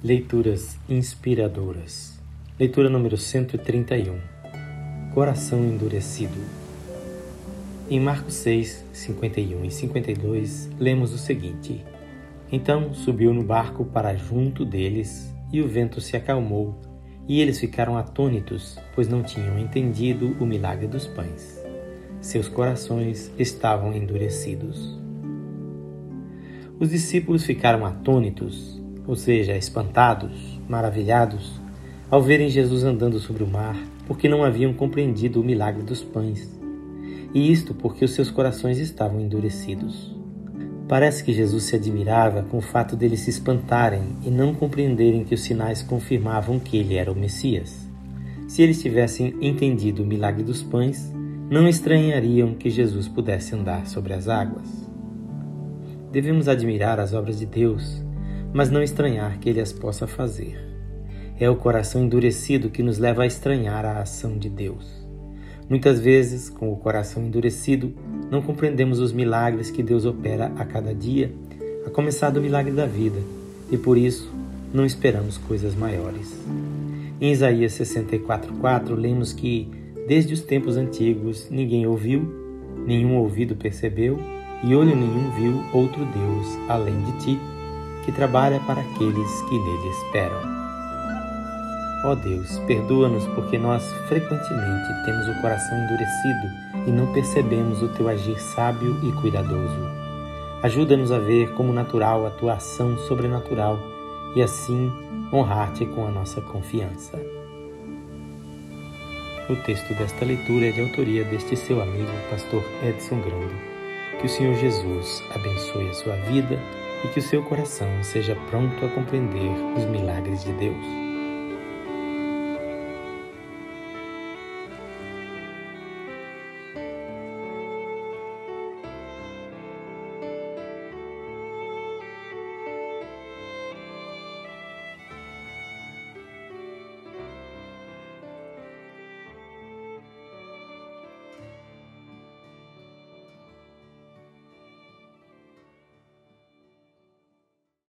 Leituras inspiradoras. Leitura número 131. Coração endurecido. Em Marcos 6, 51 e 52, lemos o seguinte: Então subiu no barco para junto deles, e o vento se acalmou, e eles ficaram atônitos, pois não tinham entendido o milagre dos pães. Seus corações estavam endurecidos. Os discípulos ficaram atônitos ou seja, espantados, maravilhados, ao verem Jesus andando sobre o mar, porque não haviam compreendido o milagre dos pães. E isto porque os seus corações estavam endurecidos. Parece que Jesus se admirava com o fato deles se espantarem e não compreenderem que os sinais confirmavam que ele era o Messias. Se eles tivessem entendido o milagre dos pães, não estranhariam que Jesus pudesse andar sobre as águas. Devemos admirar as obras de Deus mas não estranhar que ele as possa fazer. É o coração endurecido que nos leva a estranhar a ação de Deus. Muitas vezes, com o coração endurecido, não compreendemos os milagres que Deus opera a cada dia, a começar do milagre da vida, e por isso não esperamos coisas maiores. Em Isaías 64:4 lemos que desde os tempos antigos ninguém ouviu, nenhum ouvido percebeu e olho nenhum viu outro Deus além de ti que trabalha para aqueles que nele esperam. Ó Deus, perdoa-nos porque nós frequentemente temos o coração endurecido e não percebemos o teu agir sábio e cuidadoso. Ajuda-nos a ver como natural a tua ação sobrenatural e assim honrar-te com a nossa confiança. O texto desta leitura é de autoria deste seu amigo, pastor Edson Grando. Que o Senhor Jesus abençoe a sua vida e que o seu coração seja pronto a compreender os milagres de Deus.